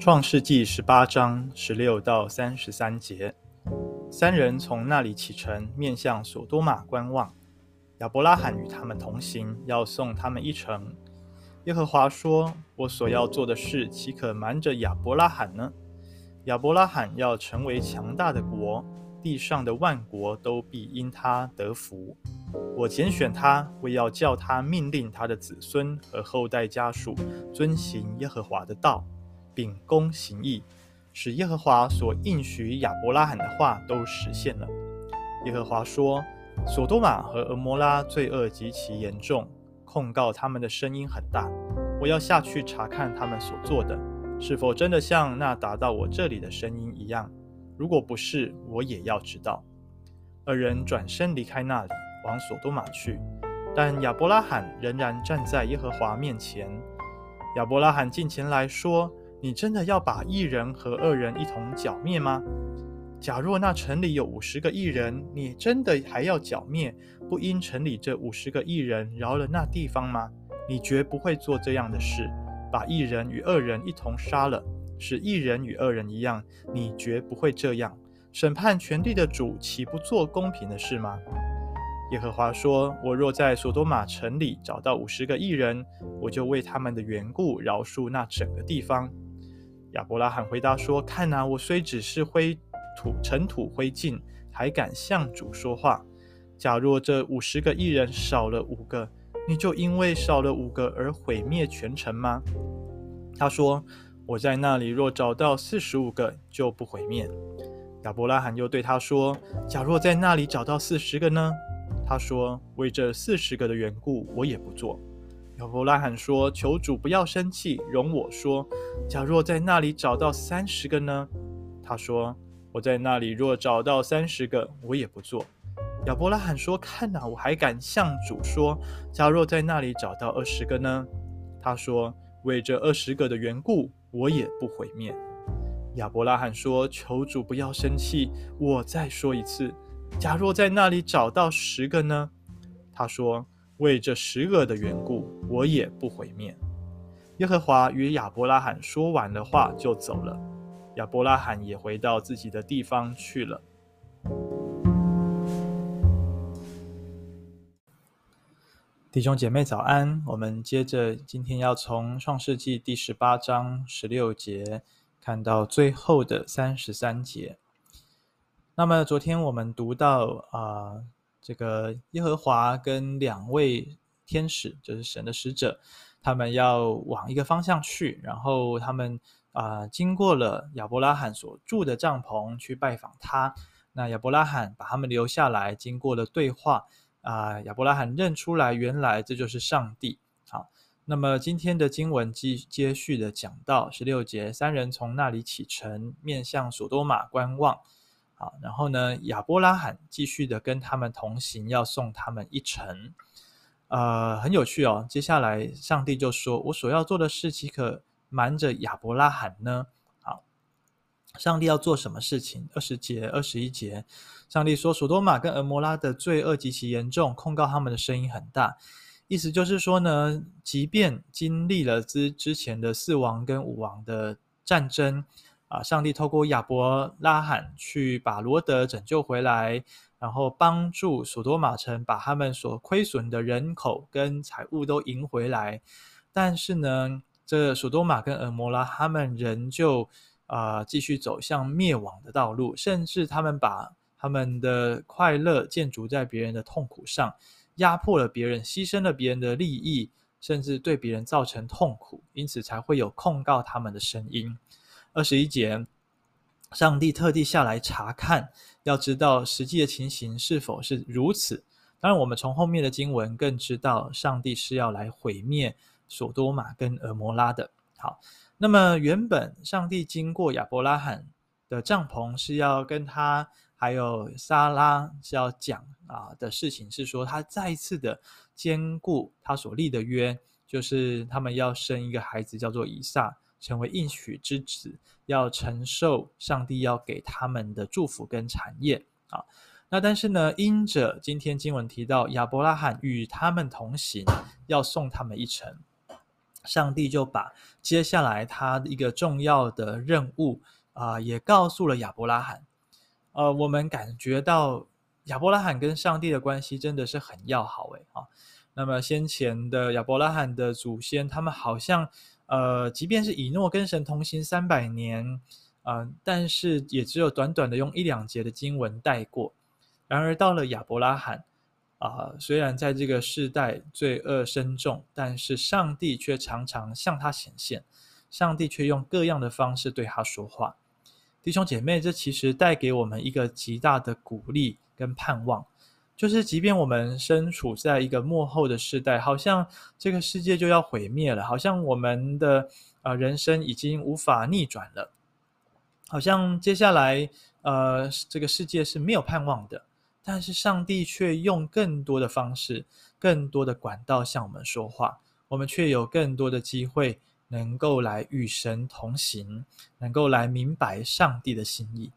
创世纪十八章十六到三十三节，三人从那里启程，面向所多玛观望。亚伯拉罕与他们同行，要送他们一程。耶和华说：“我所要做的事，岂可瞒着亚伯拉罕呢？亚伯拉罕要成为强大的国，地上的万国都必因他得福。我拣选他，为要叫他命令他的子孙和后代家属遵行耶和华的道。”秉公行义，使耶和华所应许亚伯拉罕的话都实现了。耶和华说：“所多玛和蛾摩拉罪恶极其严重，控告他们的声音很大。我要下去查看他们所做的，是否真的像那达到我这里的声音一样。如果不是，我也要知道。”二人转身离开那里，往所多玛去，但亚伯拉罕仍然站在耶和华面前。亚伯拉罕近前来说。你真的要把义人和恶人一同剿灭吗？假若那城里有五十个异人，你真的还要剿灭，不因城里这五十个异人饶了那地方吗？你绝不会做这样的事，把异人与恶人一同杀了，使异人与恶人一样。你绝不会这样。审判全地的主岂不做公平的事吗？耶和华说：“我若在所多玛城里找到五十个异人，我就为他们的缘故饶恕那整个地方。”亚伯拉罕回答说：“看哪，我虽只是灰土、尘土、灰烬，还敢向主说话。假若这五十个义人少了五个，你就因为少了五个而毁灭全城吗？”他说：“我在那里若找到四十五个，就不毁灭。”亚伯拉罕又对他说：“假若在那里找到四十个呢？”他说：“为这四十个的缘故，我也不做。”亚伯拉罕说：“求主不要生气，容我说。假若在那里找到三十个呢？”他说：“我在那里若找到三十个，我也不做。”亚伯拉罕说：“看哪，我还敢向主说。假若在那里找到二十个呢？”他说：“为这二十个的缘故，我也不毁灭。”亚伯拉罕说：“求主不要生气，我再说一次。假若在那里找到十个呢？”他说。为这十个的缘故，我也不毁灭。耶和华与亚伯拉罕说完了话，就走了。亚伯拉罕也回到自己的地方去了。弟兄姐妹早安，我们接着今天要从创世纪第十八章十六节看到最后的三十三节。那么昨天我们读到啊。这个耶和华跟两位天使，就是神的使者，他们要往一个方向去，然后他们啊、经过了亚伯拉罕所住的帐篷去拜访他。那亚伯拉罕把他们留下来，经过了对话啊、亚伯拉罕认出来，原来这就是上帝。好，那么今天的经文继接续的讲到十六节，三人从那里启程，面向所多玛观望。好，然后呢，亚伯拉罕继续的跟他们同行，要送他们一程。呃，很有趣哦。接下来，上帝就说：“我所要做的事，岂可瞒着亚伯拉罕呢？”好，上帝要做什么事情？二十节、二十一节，上帝说：“所多玛跟蛾摩拉的罪恶极其严重，控告他们的声音很大。”意思就是说呢，即便经历了之之前的四王跟五王的战争。啊！上帝透过亚伯拉罕去把罗德拯救回来，然后帮助所多玛城把他们所亏损的人口跟财物都赢回来。但是呢，这所多玛跟蛾摩拉他们仍旧啊、呃、继续走向灭亡的道路，甚至他们把他们的快乐建筑在别人的痛苦上，压迫了别人，牺牲了别人的利益，甚至对别人造成痛苦，因此才会有控告他们的声音。二十一节，上帝特地下来查看，要知道实际的情形是否是如此。当然，我们从后面的经文更知道，上帝是要来毁灭所多玛跟蛾摩拉的。好，那么原本上帝经过亚伯拉罕的帐篷，是要跟他还有撒拉是要讲啊的事情，是说他再一次的坚固他所立的约，就是他们要生一个孩子，叫做以撒。成为应许之子，要承受上帝要给他们的祝福跟产业啊。那但是呢，因着今天经文提到亚伯拉罕与他们同行，要送他们一程，上帝就把接下来他一个重要的任务啊、也告诉了亚伯拉罕。呃，我们感觉到亚伯拉罕跟上帝的关系真的是很要好诶啊。那么先前的亚伯拉罕的祖先，他们好像呃，即便是以诺跟神同行三百年啊、呃，但是也只有短短的用一两节的经文带过。然而到了亚伯拉罕。啊，虽然在这个世代罪恶深重，但是上帝却常常向他显现，上帝却用各样的方式对他说话。弟兄姐妹，这其实带给我们一个极大的鼓励跟盼望，就是即便我们身处在一个幕后的世代，好像这个世界就要毁灭了，好像我们的呃人生已经无法逆转了，好像接下来呃这个世界是没有盼望的。但是上帝却用更多的方式、更多的管道向我们说话，我们却有更多的机会能够来与神同行，能够来明白上帝的心意。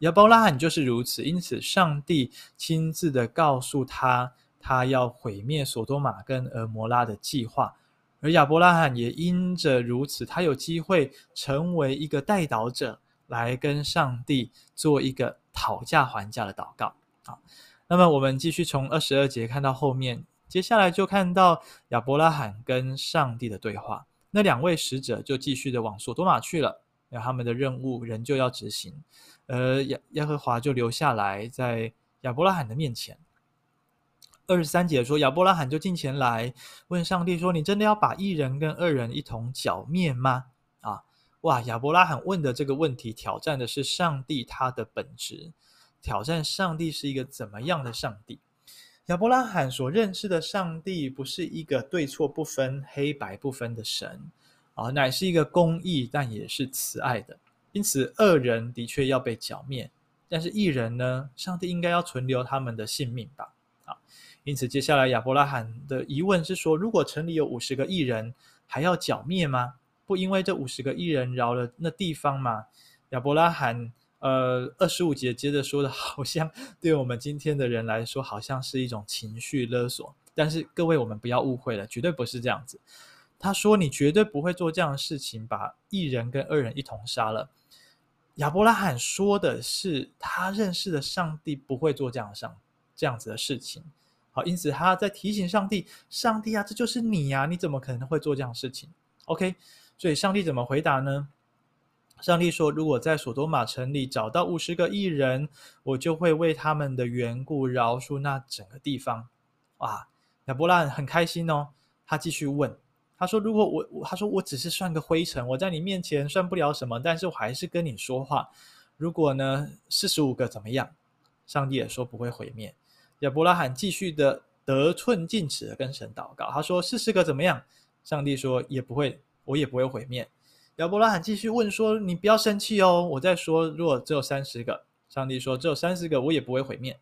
亚伯拉罕就是如此，因此上帝亲自的告诉他，他要毁灭所多玛跟蛾摩拉的计划，而亚伯拉罕也因着如此，他有机会成为一个代祷者，来跟上帝做一个讨价还价的祷告。好，那么我们继续从二十二节看到后面，接下来就看到亚伯拉罕跟上帝的对话。那两位使者就继续的往所多玛去了，那他们的任务仍旧要执行，呃耶耶和华就留下来在亚伯拉罕的面前。二十三节说，亚伯拉罕就近前来问上帝说：“你真的要把一人跟恶人一同剿灭吗？”啊，哇！亚伯拉罕问的这个问题，挑战的是上帝他的本质。挑战上帝是一个怎么样的上帝？亚伯拉罕所认识的上帝不是一个对错不分、黑白不分的神啊，乃是一个公义但也是慈爱的。因此，恶人的确要被剿灭，但是异人呢？上帝应该要存留他们的性命吧？啊，因此接下来亚伯拉罕的疑问是说：如果城里有五十个异人，还要剿灭吗？不因为这五十个异人饶了那地方吗？亚伯拉罕。呃，二十五节接着说的，好像对我们今天的人来说，好像是一种情绪勒索。但是各位，我们不要误会了，绝对不是这样子。他说：“你绝对不会做这样的事情，把义人跟恶人一同杀了。”亚伯拉罕说的是，他认识的上帝不会做这样上这样子的事情。好，因此他在提醒上帝：“上帝啊，这就是你呀，你怎么可能会做这样事情？”OK，所以上帝怎么回答呢？上帝说：“如果在所多玛城里找到五十个义人，我就会为他们的缘故饶恕那整个地方。”哇，亚伯拉罕很开心哦。他继续问：“他说，如果我，他说我只是算个灰尘，我在你面前算不了什么，但是我还是跟你说话。如果呢，四十五个怎么样？”上帝也说不会毁灭。亚伯拉罕继续的得寸进尺的跟神祷告。他说：“四十个怎么样？”上帝说：“也不会，我也不会毁灭。”亚伯拉罕继续问说：“你不要生气哦，我在说，如果只有三十个，上帝说只有三十个，我也不会毁灭。”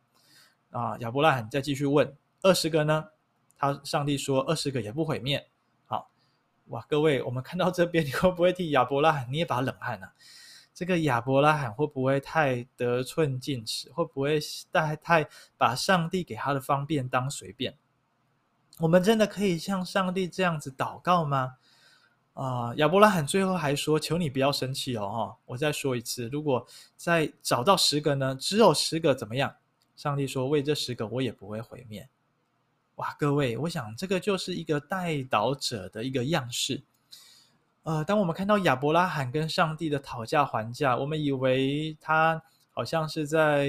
啊，亚伯拉罕再继续问：“二十个呢？”他上帝说：“二十个也不毁灭。”哇，各位，我们看到这边，你会不会替亚伯拉罕捏把冷汗呢？这个亚伯拉罕会不会太得寸进尺？会不会太太把上帝给他的方便当随便？我们真的可以像上帝这样子祷告吗？啊、亚伯拉罕最后还说：“求你不要生气哦，哈！我再说一次，如果再找到十个呢？只有十个怎么样？上帝说：为这十个，我也不会毁灭。哇，各位，我想这个就是一个代祷者的一个样式。呃，当我们看到亚伯拉罕跟上帝的讨价还价，我们以为他好像是在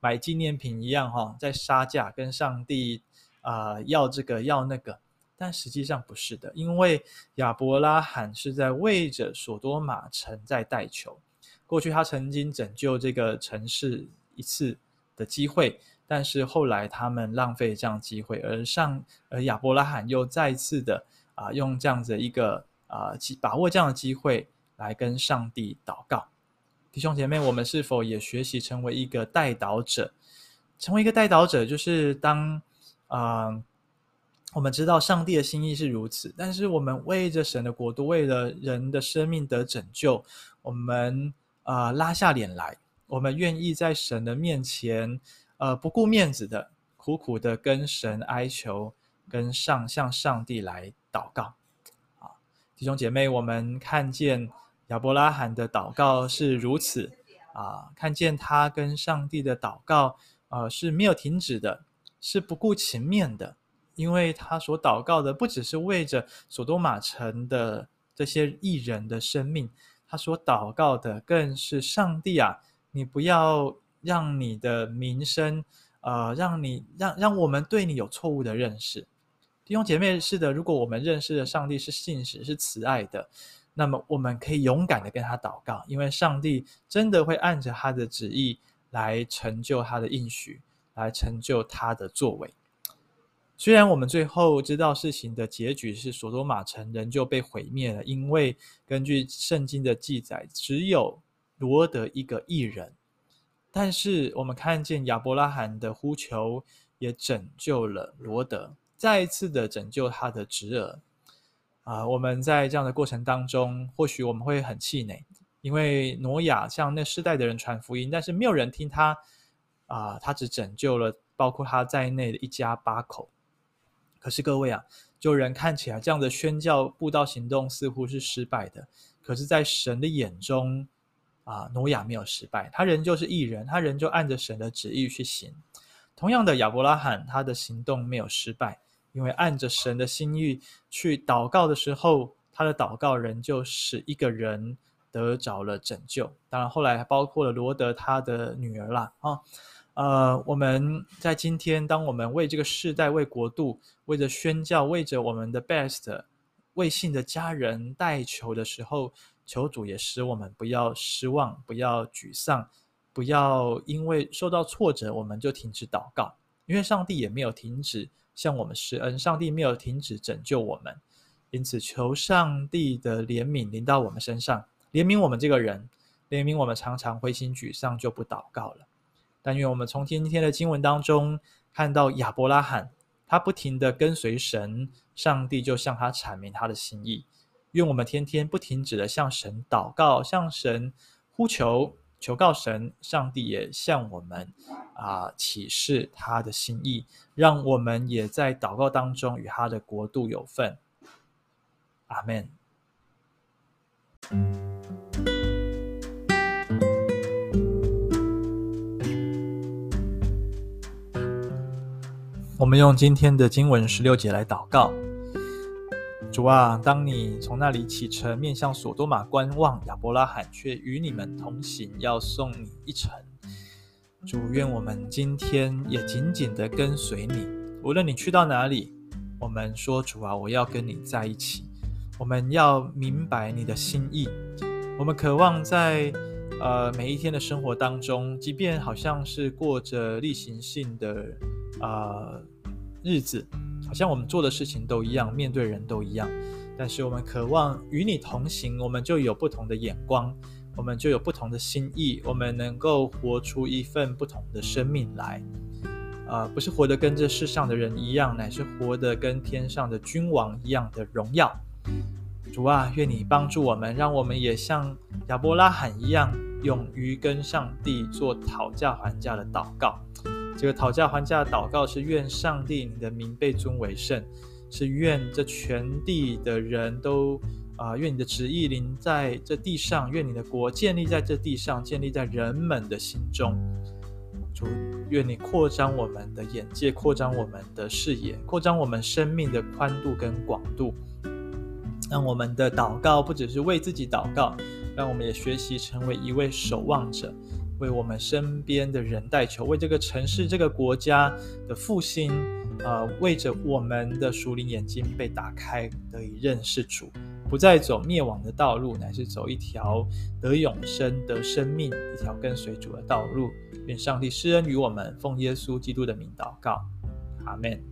买纪念品一样，哈，在杀价跟上帝啊、要这个要那个。”但实际上不是的，因为亚伯拉罕是在为着所多玛城在代求。过去他曾经拯救这个城市一次的机会，但是后来他们浪费这样机会，而上而亚伯拉罕又再次的啊、用这样子一个啊、呃，把握这样的机会来跟上帝祷告。弟兄姐妹，我们是否也学习成为一个代祷者？成为一个代祷者，就是当啊。我们知道上帝的心意是如此，但是我们为着神的国度，为了人的生命得拯救，我们啊、拉下脸来，我们愿意在神的面前，呃不顾面子的，苦苦的跟神哀求，跟上向上帝来祷告，啊，弟兄姐妹，我们看见亚伯拉罕的祷告是如此。啊，看见他跟上帝的祷告，呃，是没有停止的，是不顾情面的，因为他所祷告的不只是为着所多玛城的这些义人的生命，他所祷告的更是上帝啊，你不要让你的名声，呃，让你让让我们对你有错误的认识。弟兄姐妹，是的，如果我们认识的上帝是信实、是慈爱的，那么我们可以勇敢的跟他祷告，因为上帝真的会按着他的旨意来成就他的应许，来成就他的作为。虽然我们最后知道事情的结局是所多玛城仍旧被毁灭了，因为根据圣经的记载，只有罗得一个义人，但是我们看见亚伯拉罕的呼求也拯救了罗德。再一次的拯救他的侄儿啊！我们在这样的过程当中，或许我们会很气馁，因为挪亚向那世代的人传福音，但是没有人听他啊！他只拯救了包括他在内的一家八口。可是各位啊，就人看起来这样的宣教布道行动似乎是失败的，可是，在神的眼中啊，挪亚没有失败，他仍旧是义人，他仍旧按着神的旨意去行。同样的，亚伯拉罕他的行动没有失败。因为按着神的心意去祷告的时候，他的祷告仍旧使一个人得着了拯救。当然，后来还包括了罗得他的女儿啦。啊，呃，我们在今天，当我们为这个世代、为国度、为着宣教、为着我们的 best、为信的家人代求的时候，求主也使我们不要失望，不要沮丧，不要因为受到挫折我们就停止祷告，因为上帝也没有停止。向我们施恩，上帝没有停止拯救我们，因此求上帝的怜悯临到我们身上，怜悯我们这个人，怜悯我们常常灰心沮丧就不祷告了。但愿我们从今天的经文当中看到亚伯拉罕，他不停地跟随神，上帝就向他阐明他的心意。愿我们天天不停止地向神祷告，向神呼求。求告神，上帝也向我们啊启示他的心意，让我们也在祷告当中与他的国度有份。阿门。我们用今天的经文十六节来祷告。主啊，当你从那里启程，面向所多玛观望，亚伯拉罕却与你们同行，要送你一程。主，愿我们今天也紧紧地跟随你，无论你去到哪里，我们说主啊，我要跟你在一起。我们要明白你的心意，我们渴望在呃每一天的生活当中，即便好像是过着例行性的呃日子。好像我们做的事情都一样，面对人都一样，但是我们渴望与你同行，我们就有不同的眼光，我们就有不同的心意，我们能够活出一份不同的生命来，呃，不是活得跟这世上的人一样，乃是活得跟天上的君王一样的荣耀。主啊，愿你帮助我们，让我们也像亚伯拉罕一样，勇于跟上帝做讨价还价的祷告。这个讨价还价的祷告是愿上帝你的名被尊为圣，是愿这全地的人都啊、愿你的旨意临在这地上，愿你的国建立在这地上，建立在人们的心中。主，愿你扩张我们的眼界，扩张我们的视野，扩张我们生命的宽度跟广度，让我们的祷告不只是为自己祷告，让我们也学习成为一位守望者。为我们身边的人代求，为这个城市、这个国家的复兴，呃，为着我们的属灵眼睛被打开，得以认识主，不再走灭亡的道路，乃是走一条得永生、得生命、一条跟随主的道路。愿上帝施恩于我们，奉耶稣基督的名祷告，阿门。